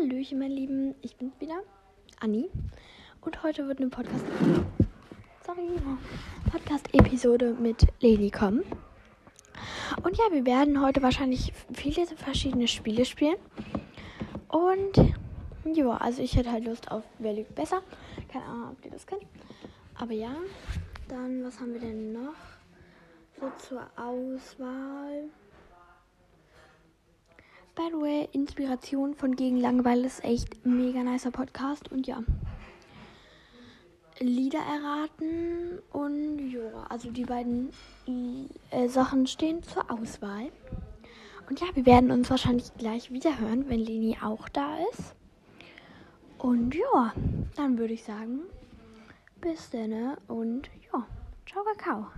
Hallöchen, mein Lieben. Ich bin wieder Anni. Und heute wird eine Podcast. Sorry, Podcast-Episode mit Leni kommen. Und ja, wir werden heute wahrscheinlich viele verschiedene Spiele spielen. Und ja, also ich hätte halt Lust auf Wer lügt besser. Keine Ahnung, ob ihr das kennt. Aber ja, dann, was haben wir denn noch? So zur Auswahl. By the way, Inspiration von Gegen Langeweile ist echt mega nicer Podcast. Und ja. Lieder erraten und ja, also die beiden äh, Sachen stehen zur Auswahl. Und ja, wir werden uns wahrscheinlich gleich wieder hören, wenn Leni auch da ist. Und ja, dann würde ich sagen, bis dann und ja, ciao Kakao.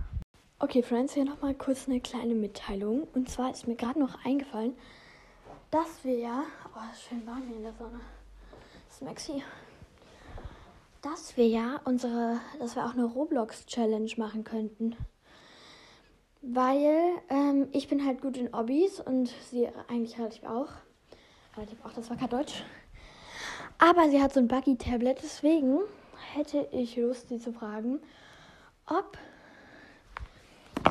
Okay, Friends, hier nochmal kurz eine kleine Mitteilung. Und zwar ist mir gerade noch eingefallen, dass wir ja. Oh, ist schön warm hier in der Sonne. Das ist Maxi. Dass wir ja unsere. Dass wir auch eine Roblox-Challenge machen könnten. Weil ähm, ich bin halt gut in Hobbys und sie eigentlich relativ auch. Relativ auch, das war kein Deutsch. Aber sie hat so ein Buggy-Tablet, deswegen hätte ich Lust, sie zu fragen, ob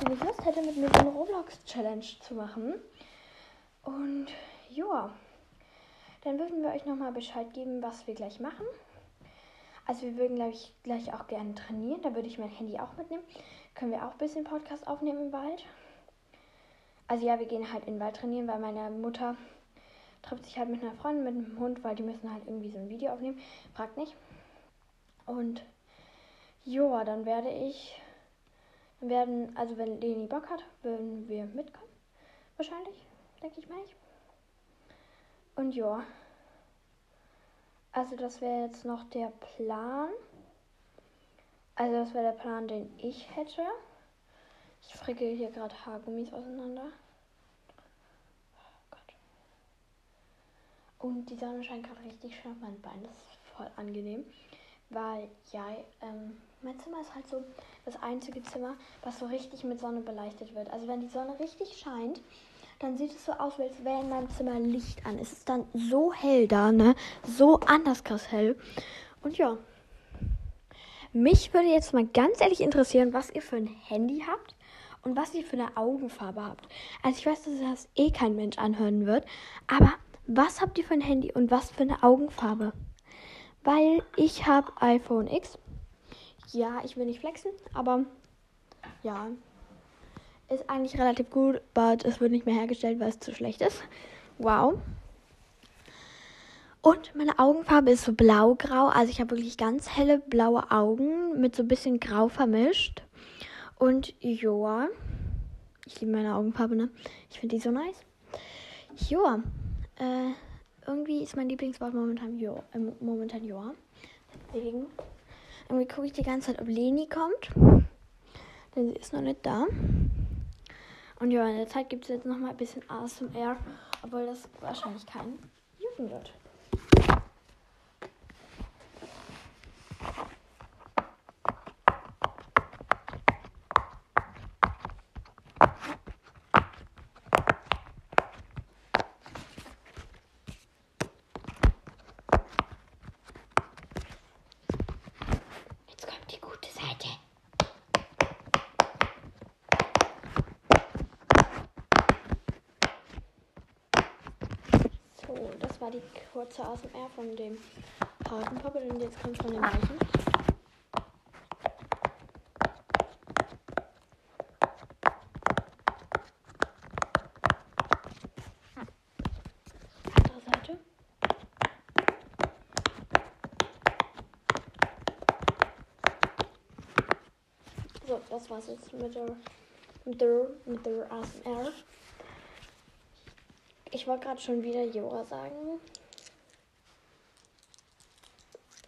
sie nicht Lust hätte, mit mir so eine Roblox-Challenge zu machen. Und ja, dann würden wir euch nochmal Bescheid geben, was wir gleich machen. Also wir würden, glaube ich, gleich auch gerne trainieren. Da würde ich mein Handy auch mitnehmen. Können wir auch ein bisschen Podcast aufnehmen im Wald. Also ja, wir gehen halt in den Wald trainieren, weil meine Mutter trifft sich halt mit einer Freundin, mit einem Hund, weil die müssen halt irgendwie so ein Video aufnehmen. Fragt nicht. Und ja, dann werde ich, dann werden, also wenn Leni Bock hat, würden wir mitkommen. Wahrscheinlich, denke ich mal. Ich. Und ja. Also das wäre jetzt noch der Plan. Also das wäre der Plan, den ich hätte. Ich fricke hier gerade Haargummis auseinander. Oh Gott. Und die Sonne scheint gerade richtig schön auf mein Bein. Das ist voll angenehm. Weil, ja, ähm, mein Zimmer ist halt so das einzige Zimmer, was so richtig mit Sonne beleuchtet wird. Also wenn die Sonne richtig scheint, dann sieht es so aus, als wäre in meinem Zimmer Licht an. Es ist dann so hell da, ne? So anders krass hell. Und ja. Mich würde jetzt mal ganz ehrlich interessieren, was ihr für ein Handy habt und was ihr für eine Augenfarbe habt. Also ich weiß, dass das eh kein Mensch anhören wird, aber was habt ihr für ein Handy und was für eine Augenfarbe? Weil ich habe iPhone X. Ja, ich will nicht flexen, aber ja, ist eigentlich relativ gut, aber es wird nicht mehr hergestellt, weil es zu schlecht ist. Wow. Und meine Augenfarbe ist so blau-grau. Also ich habe wirklich ganz helle blaue Augen mit so ein bisschen grau vermischt. Und ja, ich liebe meine Augenfarbe, ne? Ich finde die so nice. Ja, äh, irgendwie ist mein Lieblingswort momentan ja. Äh, momentan ja. Deswegen, irgendwie gucke ich die ganze Zeit, ob Leni kommt. Denn sie ist noch nicht da. Und ja, in der Zeit gibt es jetzt noch mal ein bisschen ASMR, obwohl das wahrscheinlich kein jucken wird. war die kurze ASMR von dem Hakenpuppet und jetzt kommt von dem Weichen. So, das war's jetzt mit der mit der mit der ASMR. Ich wollte gerade schon wieder Jora sagen.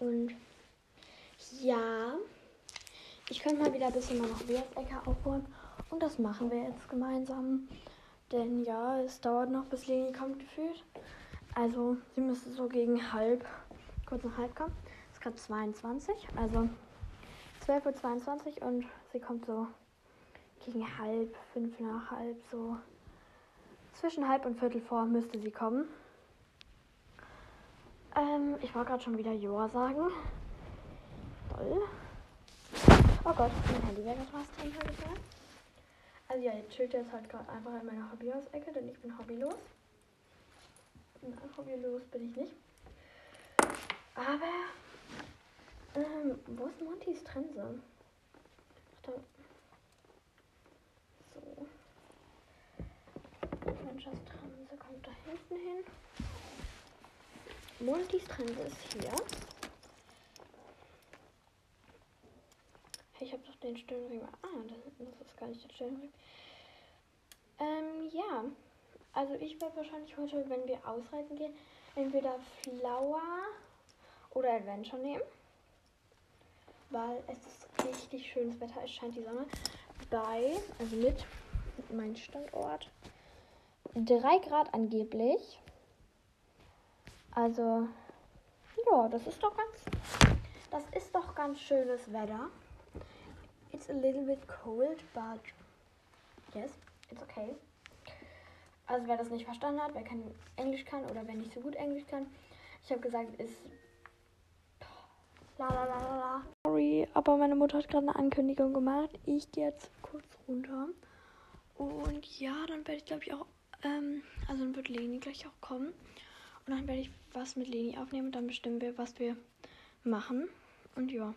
Und ja, ich könnte mal wieder ein bisschen mal noch Wertecke aufbauen. Und das machen wir jetzt gemeinsam. Denn ja, es dauert noch, bis Leni kommt gefühlt. Also sie müsste so gegen halb, kurz nach halb kommen. Es ist gerade 22, also 12.22 Uhr und sie kommt so gegen halb, fünf nach halb so zwischen halb und viertel vor müsste sie kommen. Ähm, ich wollte gerade schon wieder Joa sagen. Toll. Oh Gott, mein Handy wäre fast runtergefallen. Also ja, jetzt chillt jetzt halt gerade einfach in meiner Hobbyhaus-Ecke, denn ich bin hobbylos. Nein, hobbylos bin ich nicht. Aber, ähm, wo ist Montys Trense? Ach, da. So. Trense kommt da hinten hin. Montys Trense ist hier. Ich habe doch den Stirnring. Ah, das, ist gar nicht der Stirnring. Ähm, ja. Also ich werde wahrscheinlich heute, wenn wir ausreiten gehen, entweder Flower oder Adventure nehmen. Weil es ist richtig schönes Wetter. Es scheint die Sonne. Bei, also mit meinem Standort, 3 Grad angeblich. Also, ja, das ist doch ganz, das ist doch ganz schönes Wetter. It's a little bit cold, but yes, it's okay. Also wer das nicht verstanden hat, wer kein Englisch kann oder wer nicht so gut Englisch kann, ich habe gesagt, ist la la la la. Sorry, aber meine Mutter hat gerade eine Ankündigung gemacht. Ich gehe jetzt kurz runter. Und ja, dann werde ich glaube ich auch, ähm, also dann wird Leni gleich auch kommen. Und dann werde ich was mit Leni aufnehmen und dann bestimmen wir, was wir machen. Und ja.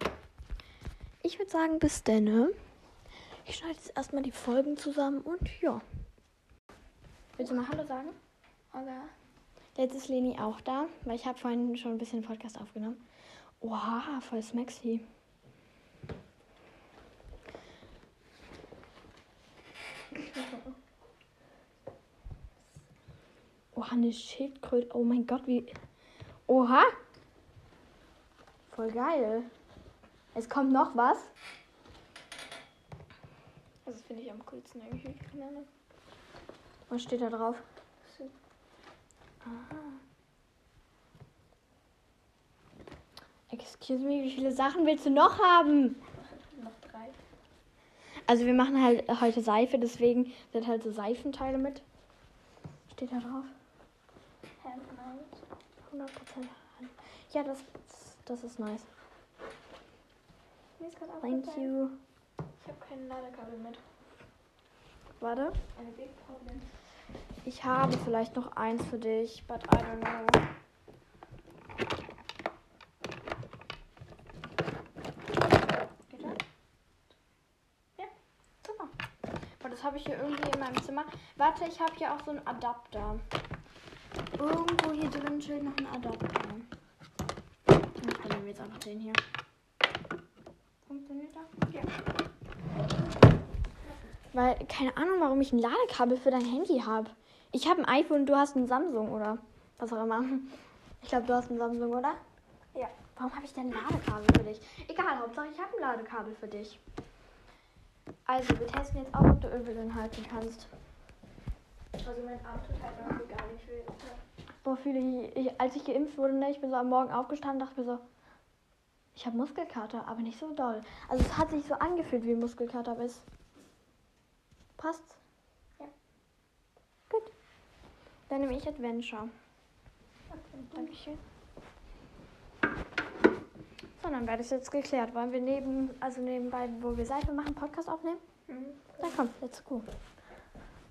Ich würde sagen, bis denne. Ich schneide jetzt erstmal die Folgen zusammen und ja. Willst du mal Hallo sagen? Oder? Jetzt ist Leni auch da, weil ich habe vorhin schon ein bisschen Podcast aufgenommen. Oha, voll Smaxy. Oha, eine Schildkröte. Oh mein Gott, wie. Oha! Voll geil. Es kommt noch was. Also, Das finde ich am coolsten eigentlich. Keine Ahnung. Was steht da drauf? Aha. Excuse me, wie viele Sachen willst du noch haben? Noch drei. Also wir machen halt heute Seife, deswegen sind halt so Seifenteile mit. Steht da drauf? Handmade. 100% Ja, das, das ist nice. Mir ist gerade Thank you. Ich habe kein Ladekabel mit. Warte. Ich habe vielleicht noch eins für dich, but I don't know. Habe ich hier irgendwie in meinem Zimmer. Warte, ich habe hier auch so einen Adapter. Irgendwo hier drin steht noch ein Adapter. Ich nehme jetzt einfach den hier. Funktioniert das? Ja. Weil, keine Ahnung, warum ich ein Ladekabel für dein Handy habe. Ich habe ein iPhone und du hast ein Samsung oder was auch immer. Ich glaube, du hast ein Samsung, oder? Ja. Warum habe ich denn ein Ladekabel für dich? Egal, Hauptsache ich habe ein Ladekabel für dich. Also, wir testen jetzt auch, ob du Ölwillen halten kannst. Also mein Arm tut halt noch gar nicht weh. Boah, fühle ich, ich, als ich geimpft wurde, ne, ich bin so am Morgen aufgestanden, dachte mir so, ich habe Muskelkater, aber nicht so doll. Also es hat sich so angefühlt wie Muskelkater, aber es passt. Ja. Gut. Dann nehme ich Adventure. Okay. Dankeschön. So, dann wäre das jetzt geklärt. Wollen wir neben, also nebenbei, wo wir Seife machen, Podcast aufnehmen? Mhm. Dann komm, let's go.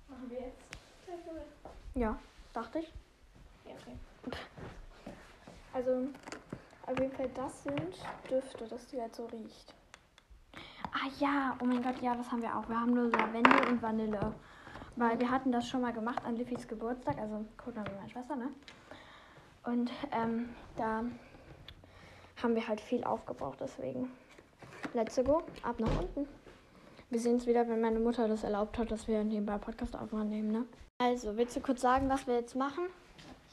Machen wir jetzt. Ja, dachte ich. Ja, okay. Also, auf jeden Fall, das sind Düfte, dass die halt so riecht. Ah ja, oh mein Gott, ja, das haben wir auch. Wir haben nur Lavendel und Vanille. Weil wir hatten das schon mal gemacht an Liffys Geburtstag, also Codename meine Schwester, ne? Und ähm, da haben wir halt viel aufgebraucht, deswegen. Let's go, ab nach unten. Wir sehen es wieder, wenn meine Mutter das erlaubt hat, dass wir nebenbei Podcast aufnehmen, ne? Also, willst du kurz sagen, was wir jetzt machen?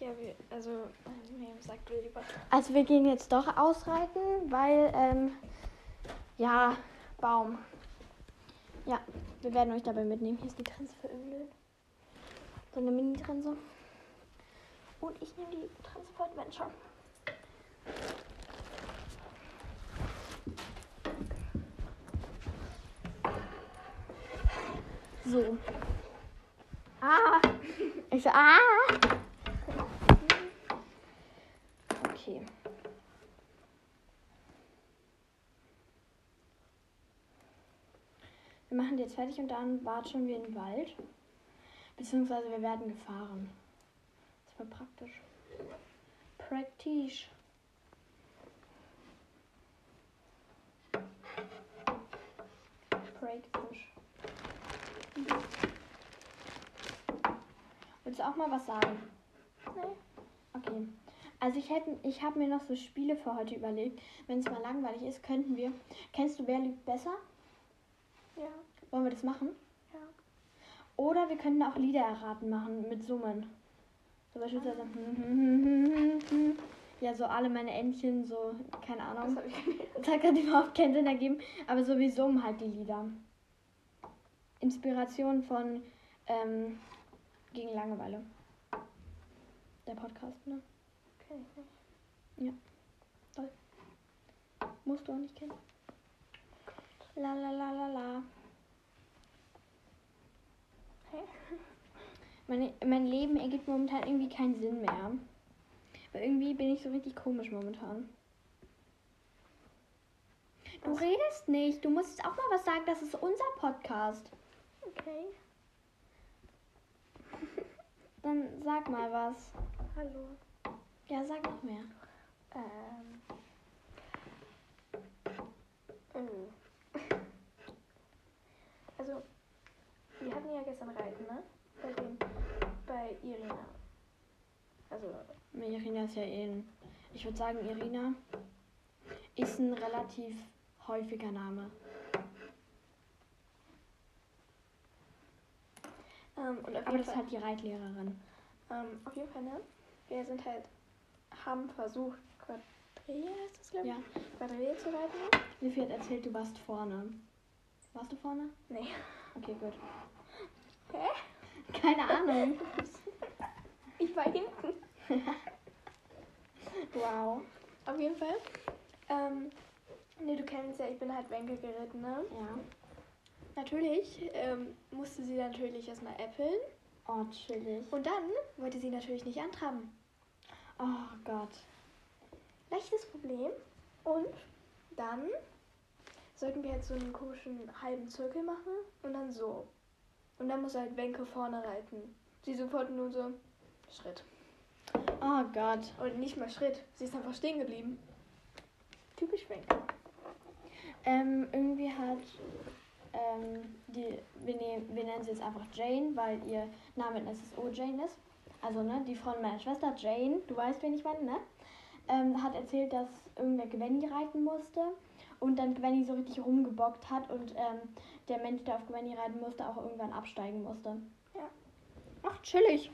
Ja, wir, also, Miriam sagt du lieber. Also, wir gehen jetzt doch ausreiten, weil, ähm, ja, Baum. Ja, wir werden euch dabei mitnehmen. Hier ist die Trense für Öl. So eine Mini-Trense. Und ich nehme die Transport So. Ah! Ich so, ah! Okay. Wir machen jetzt fertig und dann watschen wir in den Wald. Beziehungsweise wir werden gefahren. Das war praktisch. Praktisch. Praktisch. Willst du auch mal was sagen? Nee. Okay. Also ich hätte, ich habe mir noch so Spiele für heute überlegt. Wenn es mal langweilig ist, könnten wir. Kennst du Wer lügt besser? Ja. Wollen wir das machen? Ja. Oder wir könnten auch Lieder erraten machen mit Summen. So beispielsweise. Ja, so alle meine Entchen, so, keine Das Ahnung. habe ich gelesen. Das hat gerade überhaupt keinen Sinn ergeben. Aber so wie summen halt die Lieder. Inspiration von ähm, gegen Langeweile. Der Podcast, ne? Kenn ich nicht. Musst du auch nicht kennen. La la la la la. Hey. Meine, mein Leben ergibt momentan irgendwie keinen Sinn mehr. Weil irgendwie bin ich so richtig komisch momentan. Du redest nicht. Du musst auch mal was sagen. Das ist unser Podcast. Okay. Dann sag mal was. Hallo. Ja, sag noch mehr. Ähm. Oh. Also, wir hatten ja gestern Reiten, ne? Bei dem, bei Irina. Also, Irina ist ja eh ein. Ich würde sagen, Irina ist ein relativ häufiger Name. Ähm, und Aber das ist Fall, halt die Reitlehrerin. ähm, auf jeden Fall, ne? Wir sind halt, haben versucht, Quadrille heißt das, glaube ich? Ja. Quadrille zu reiten. Sophie hat erzählt, du warst vorne. Warst du vorne? Nee. Okay, gut. Hä? Keine Ahnung. Ich war hinten. wow. Auf jeden Fall. Ähm, nee, du kennst ja, ich bin halt Wenke geritten, ne? Ja. Natürlich ähm, musste sie natürlich erstmal äppeln. Oh, chillig. Und dann wollte sie natürlich nicht antraben. Oh Gott. Leichtes Problem. Und dann sollten wir halt so einen komischen halben Zirkel machen und dann so. Und dann muss halt Wenke vorne reiten. Sie sofort nur so Schritt. Oh Gott. Und nicht mal Schritt. Sie ist einfach stehen geblieben. Typisch Wenke. Ähm, irgendwie hat ähm, die, wir, nehmen, wir nennen sie jetzt einfach Jane, weil ihr Name in SSO Jane ist. Also, ne, die Frau meiner Schwester, Jane, du weißt, wen ich meine, ne? Ähm, hat erzählt, dass irgendwer Gwenny reiten musste und dann Gwenny so richtig rumgebockt hat und ähm, der Mensch, der auf Gwenny reiten musste, auch irgendwann absteigen musste. Ja. Ach, chillig.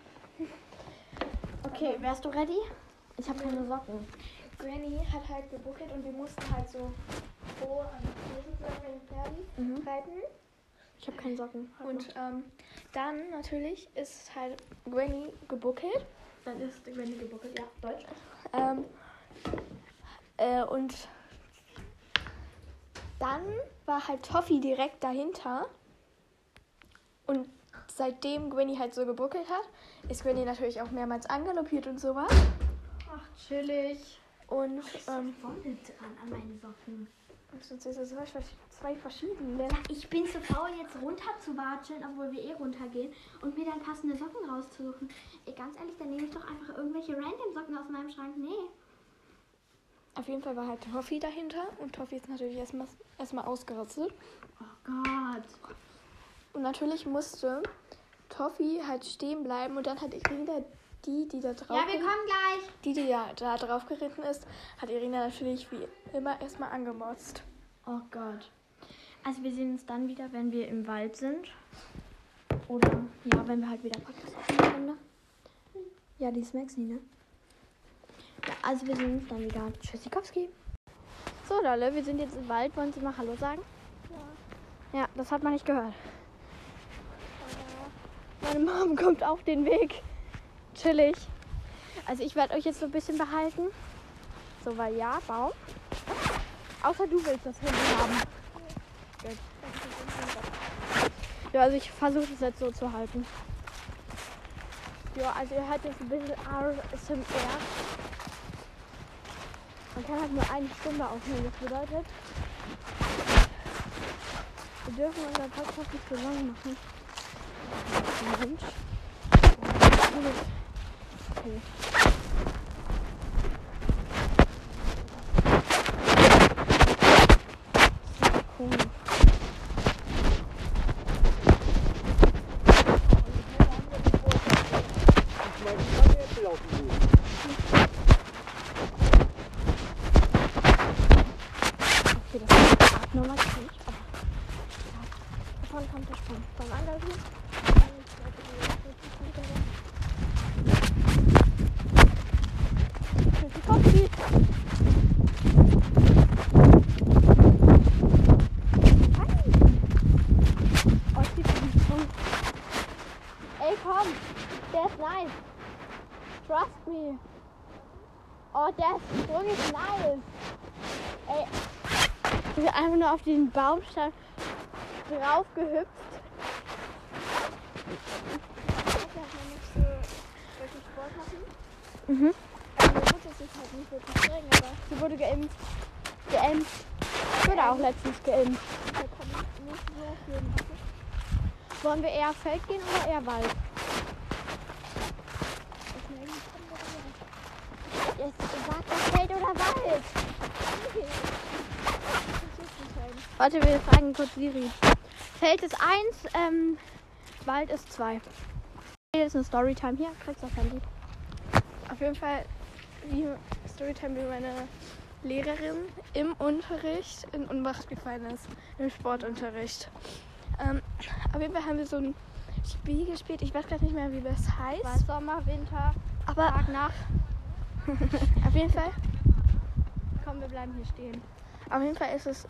Okay, wärst du ready? Ich habe keine Socken. Granny hat halt gebuckelt und wir mussten halt so so an den Pferden Mhm. reiten. Ich habe keine Socken. Und ähm, dann natürlich ist halt Granny gebuckelt. dann ist Gwenny gebuckelt, ja, Deutsch. Ähm, äh, und dann war halt Toffee direkt dahinter. Und seitdem Gwenny halt so gebuckelt hat, ist Gwenny natürlich auch mehrmals angaloppiert und sowas. Ach, chillig. Und ähm, dran an meinen Socken. sonst ist es zwei, verschiedene. Ich bin zu faul, jetzt runter zu watscheln, obwohl wir eh runtergehen und mir dann passende Socken rauszusuchen. Ey, ganz ehrlich, dann nehme ich doch einfach irgendwelche random Socken aus meinem Schrank. Nee. Auf jeden Fall war halt Toffee dahinter und Toffee ist natürlich erstmal erstmal ausgerastet. Oh Gott. Und natürlich musste Toffee halt stehen bleiben und dann hat Irina die, die da drauf Ja, wir kommen gleich. die, die ja da drauf geritten ist, hat Irina natürlich wie immer erstmal angemotzt. Oh Gott. Also wir sehen uns dann wieder, wenn wir im Wald sind. Oder ja, wenn wir halt wieder Podcast aufnehmen. Ne? Ja, die Smexy, ne? Ja, also wir sehen uns dann wieder. Tschüssikowski. So, Lolle, wir sind jetzt im Wald. Wollen Sie mal Hallo sagen? Ja, das hat man nicht gehört. Meine Mom kommt auf den Weg. Chillig. Also ich werde euch jetzt so ein bisschen behalten. So, weil ja, Baum. Außer du willst das Handy haben. Ja, also ich versuche es jetzt so zu halten. Ja, also ihr hört jetzt ein bisschen ASMR. Man kann halt nur eine Stunde aufnehmen. Das bedeutet, wir dürfen unseren Podcast nicht so lang machen. Mensch. Okay. Komisch. Ich meine, die kann jetzt laufen gehen. Okay, das ist die Abnummer kann ich, aber ja, davon kommt der Sprung. Beim Angeln. Die Cockpit. Oh, ich liebe diesen Sprung. Ey, komm. Der ist nice. Trust me. Oh, der Sprung ist nice. Ey, ich bin einfach nur auf den Baumstamm drauf gehüpft. So. Mhm. Also halt aber Sie wurde geimpft. Geimpft. Ich wurde auch letztens geimpft. Wollen wir eher Feld gehen oder eher Wald? Jetzt sag doch Feld oder Wald. Okay. Das ist nicht ein. Warte, wir fragen kurz Siri. Feld ist 1, ähm, Wald ist 2. Hier ist eine Storytime. Hier, kriegst du das Handy. Auf jeden Fall wie Storytime, wie meine Lehrerin im Unterricht in Unmacht gefallen ist, im Sportunterricht. Ähm, auf jeden Fall haben wir so ein Spiel gespielt. Ich weiß gerade nicht mehr, wie das heißt. Wald, Sommer, Winter, Aber Tag, Nacht. auf jeden Fall, Komm, wir bleiben hier stehen. auf jeden Fall ist es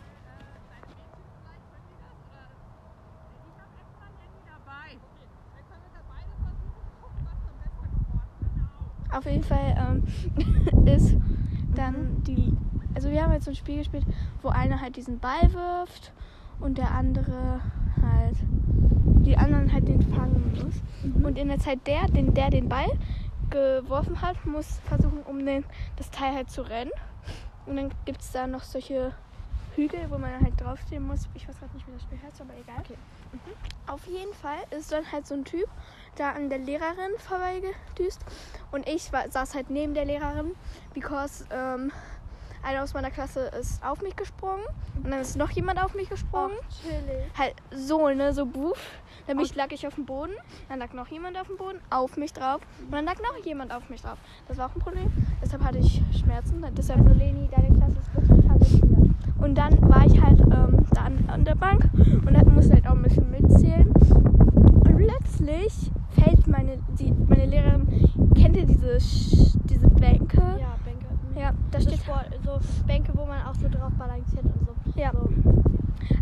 Auf jeden Fall ähm, ist dann die. Also wir haben jetzt so ein Spiel gespielt, wo einer halt diesen Ball wirft und der andere halt. Die anderen halt den fangen muss. Und in der Zeit der, den, der den Ball geworfen hat, muss versuchen, um den, das Teil halt zu rennen. Und dann gibt es da noch solche Hügel, wo man halt draufstehen muss. Ich weiß gerade nicht, wie das Spiel heißt, aber egal. Mhm. Auf jeden Fall ist dann halt so ein Typ da an der Lehrerin vorbeigedüst. Und ich war, saß halt neben der Lehrerin, because ähm, einer aus meiner Klasse ist auf mich gesprungen. Und dann ist noch jemand auf mich gesprungen. chillig. Halt so, ne, so buff. Dann bin ich, lag ich auf dem Boden, dann lag noch jemand auf dem Boden, auf mich drauf. Und dann lag noch jemand auf mich drauf. Das war auch ein Problem. Deshalb hatte ich Schmerzen. Deshalb Also Leni, deine Klasse ist wirklich talentiert. und dann war ich halt ähm, da an, an der Bank und dann musste halt auch ein bisschen mitzählen. Plötzlich fällt meine, die, meine Lehrerin, kennt ihr diese, diese Bänke? Ja, Bänke. Ja, da So, steht Sport, so Bänke, wo man auch so drauf balanciert und so. Ja. So.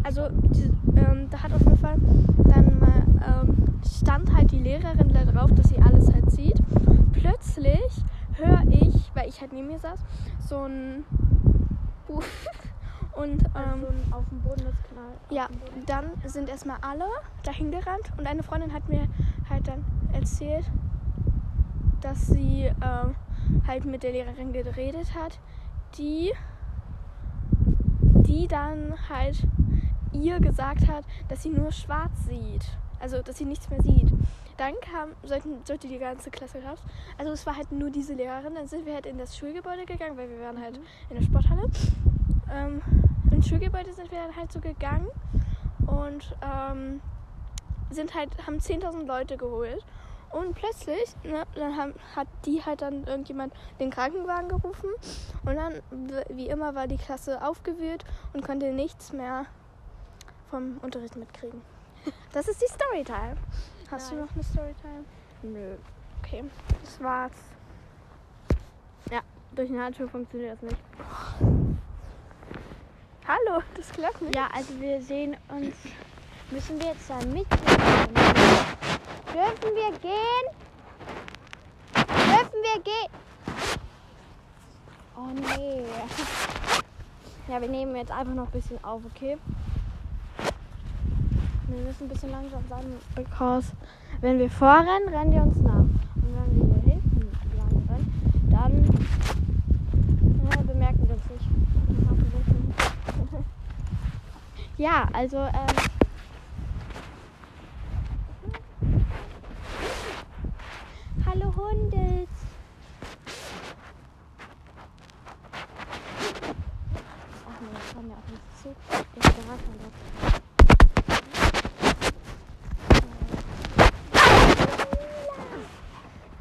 Also diese, ähm, da hat auf jeden Fall dann mal ähm, stand halt die Lehrerin da drauf, dass sie alles halt sieht. Plötzlich höre ich, weil ich halt neben mir saß, so ein. Und Also ähm, so ein auf dem Boden das Knall. ja, Boden. dann sind erstmal alle dahin gerannt und eine Freundin hat mir halt dann erzählt, dass sie ähm, halt mit der Lehrerin geredet hat, die, die dann halt ihr gesagt hat, dass sie nur schwarz sieht. Also, dass sie nichts mehr sieht. Dann kam, sollten, sollte die ganze Klasse raus. Also, es war halt nur diese Lehrerin. Dann sind wir halt in das Schulgebäude gegangen, weil wir waren halt in der Sporthalle. Ähm, ins Schulgebäude sind wir dann halt so gegangen und ähm, sind halt, haben 10.000 Leute geholt. Und plötzlich, ne, dann haben, hat die halt dann irgendjemand den Krankenwagen gerufen. Und dann, wie immer, war die Klasse aufgewühlt und konnte nichts mehr vom Unterricht mitkriegen. Das ist die Storytime. Hast du Nice. noch eine Storytime? Nö. Okay, das war's. Durch eine Handschuhe funktioniert das nicht. Hallo, das klappt nicht. Ja, also wir sehen uns. Müssen wir jetzt da mit? Dürfen wir gehen? Dürfen wir gehen? Oh nee. Ja, wir nehmen jetzt einfach noch ein bisschen auf, okay? Wir müssen ein bisschen langsam sein, because wenn wir vorrennen, rennen die uns nach. Und wenn wir hier hinten lang rennen, dann ja, bemerken wir uns Ja, also, ähm. Hallo Hundels. Ach nee, das kommen ja auch nicht zu. Ich darf man doch.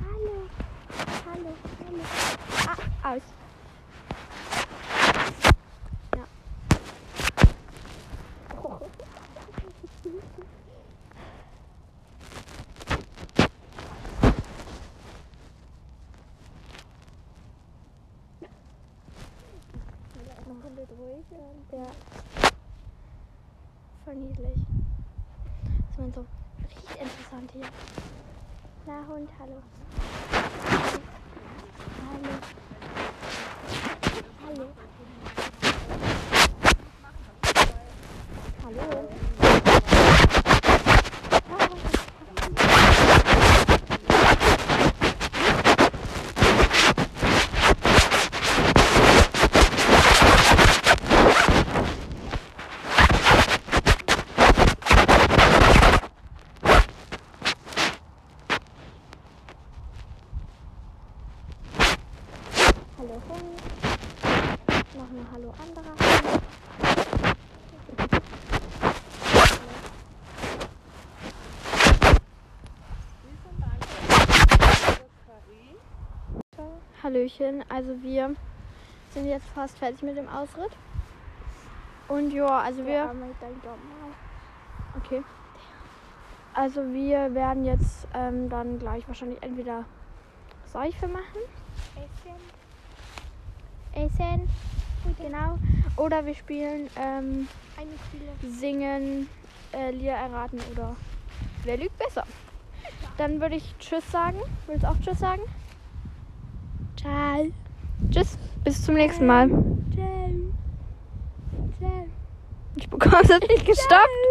Hallo. Hallo. Hallo. Ah, aus. Ja. Ja. Voll niedlich. Ist man so riecht interessant hier. Na Hund. Hallo. Hallo. Hallo. Hallo Hund. Noch ein Hallo anderer Hund. Hallöchen, also wir sind jetzt fast fertig mit dem Ausritt. Und ja, also wir. Okay. Also wir werden jetzt ähm, dann gleich wahrscheinlich entweder Seife machen. Essen. Genau. Oder wir spielen ähm, singen, äh, Lieder erraten oder wer lügt besser. Dann würde ich Tschüss sagen. Willst du auch Tschüss sagen? Ciao. Tschüss. Bis zum nächsten Mal. Ich bekomme es nicht gestoppt.